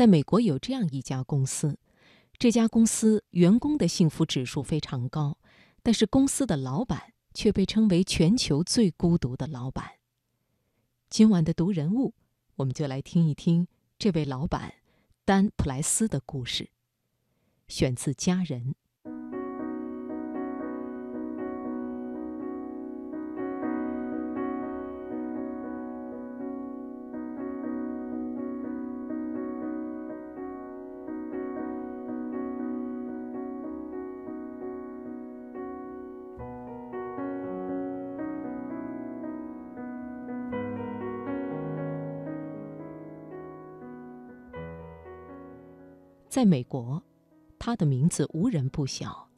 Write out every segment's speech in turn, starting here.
在美国有这样一家公司，这家公司员工的幸福指数非常高，但是公司的老板却被称为全球最孤独的老板。今晚的读人物，我们就来听一听这位老板丹普莱斯的故事，选自《家人》。在美国，他的名字无人不晓，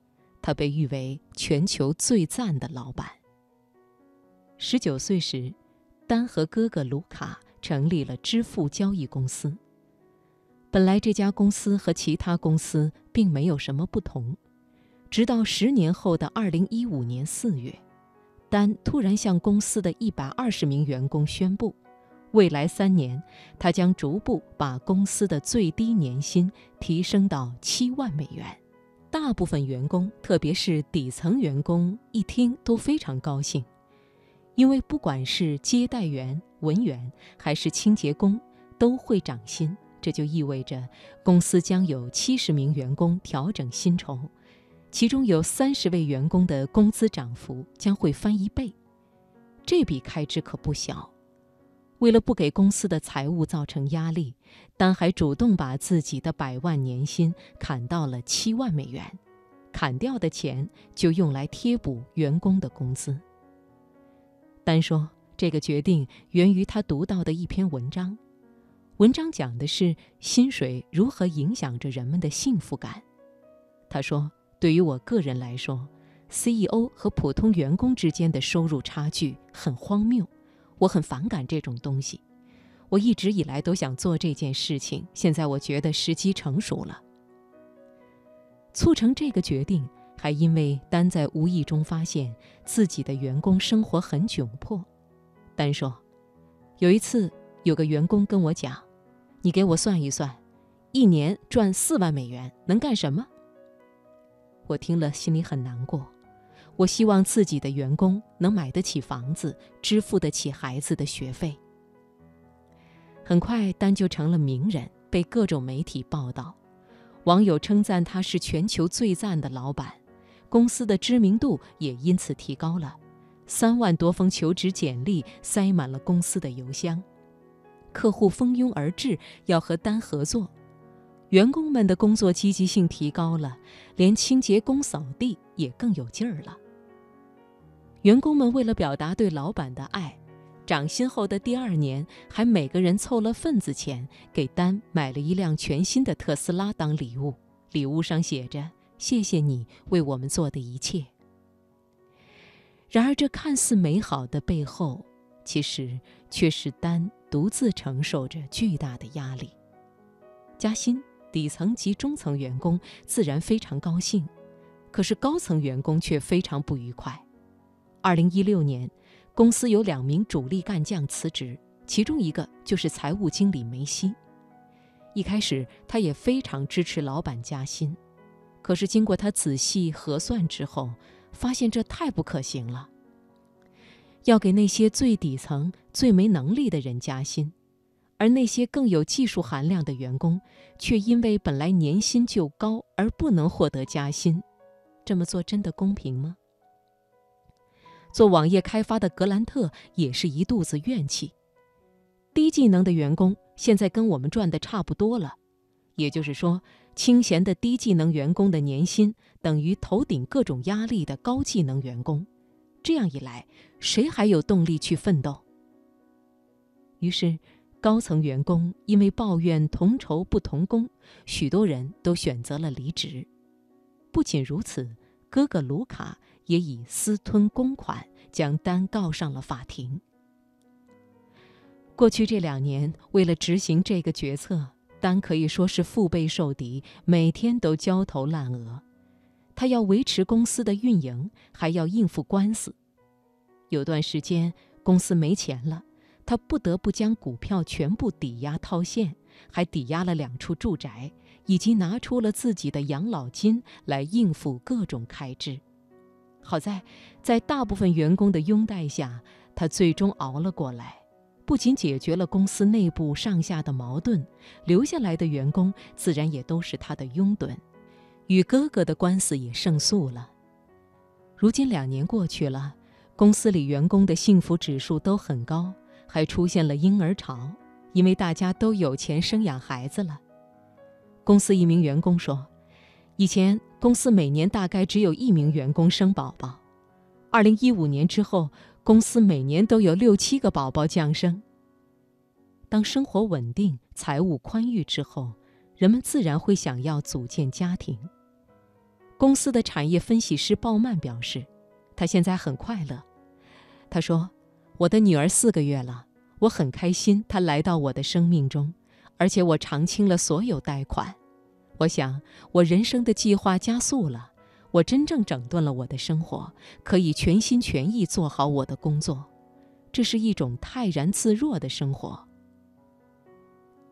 他被誉为全球最赞的老板。十九岁时，丹和哥哥卢卡成立了支付交易公司。本来这家公司和其他公司并没有什么不同，直到十年后的二零一五年四月，丹突然向公司的一百二十名员工宣布。未来三年，他将逐步把公司的最低年薪提升到七万美元。大部分员工，特别是底层员工，一听都非常高兴，因为不管是接待员、文员还是清洁工，都会涨薪。这就意味着公司将有七十名员工调整薪酬，其中有三十位员工的工资涨幅将会翻一倍。这笔开支可不小。为了不给公司的财务造成压力，丹还主动把自己的百万年薪砍到了七万美元，砍掉的钱就用来贴补员工的工资。丹说，这个决定源于他读到的一篇文章，文章讲的是薪水如何影响着人们的幸福感。他说，对于我个人来说，CEO 和普通员工之间的收入差距很荒谬。我很反感这种东西，我一直以来都想做这件事情，现在我觉得时机成熟了。促成这个决定，还因为丹在无意中发现自己的员工生活很窘迫。丹说，有一次有个员工跟我讲：“你给我算一算，一年赚四万美元能干什么？”我听了心里很难过。我希望自己的员工能买得起房子，支付得起孩子的学费。很快，丹就成了名人，被各种媒体报道，网友称赞他是全球最赞的老板，公司的知名度也因此提高了。三万多封求职简历塞满了公司的邮箱，客户蜂拥而至要和丹合作，员工们的工作积极性提高了，连清洁工扫地也更有劲儿了。员工们为了表达对老板的爱，涨薪后的第二年，还每个人凑了份子钱给丹买了一辆全新的特斯拉当礼物。礼物上写着：“谢谢你为我们做的一切。”然而，这看似美好的背后，其实却是丹独自承受着巨大的压力。加薪，底层及中层员工自然非常高兴，可是高层员工却非常不愉快。二零一六年，公司有两名主力干将辞职，其中一个就是财务经理梅西。一开始，他也非常支持老板加薪，可是经过他仔细核算之后，发现这太不可行了。要给那些最底层、最没能力的人加薪，而那些更有技术含量的员工，却因为本来年薪就高而不能获得加薪，这么做真的公平吗？做网页开发的格兰特也是一肚子怨气。低技能的员工现在跟我们赚的差不多了，也就是说，清闲的低技能员工的年薪等于头顶各种压力的高技能员工。这样一来，谁还有动力去奋斗？于是，高层员工因为抱怨同酬不同工，许多人都选择了离职。不仅如此，哥哥卢卡。也以私吞公款将丹告上了法庭。过去这两年，为了执行这个决策，丹可以说是腹背受敌，每天都焦头烂额。他要维持公司的运营，还要应付官司。有段时间公司没钱了，他不得不将股票全部抵押套现，还抵押了两处住宅，以及拿出了自己的养老金来应付各种开支。好在，在大部分员工的拥戴下，他最终熬了过来，不仅解决了公司内部上下的矛盾，留下来的员工自然也都是他的拥趸，与哥哥的官司也胜诉了。如今两年过去了，公司里员工的幸福指数都很高，还出现了婴儿潮，因为大家都有钱生养孩子了。公司一名员工说。以前公司每年大概只有一名员工生宝宝，二零一五年之后，公司每年都有六七个宝宝降生。当生活稳定、财务宽裕之后，人们自然会想要组建家庭。公司的产业分析师鲍曼表示，他现在很快乐。他说：“我的女儿四个月了，我很开心她来到我的生命中，而且我偿清了所有贷款。”我想，我人生的计划加速了。我真正整顿了我的生活，可以全心全意做好我的工作。这是一种泰然自若的生活。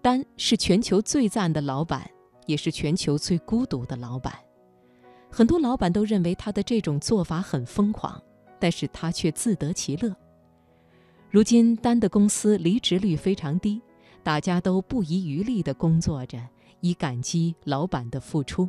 丹是全球最赞的老板，也是全球最孤独的老板。很多老板都认为他的这种做法很疯狂，但是他却自得其乐。如今，丹的公司离职率非常低，大家都不遗余力地工作着。以感激老板的付出。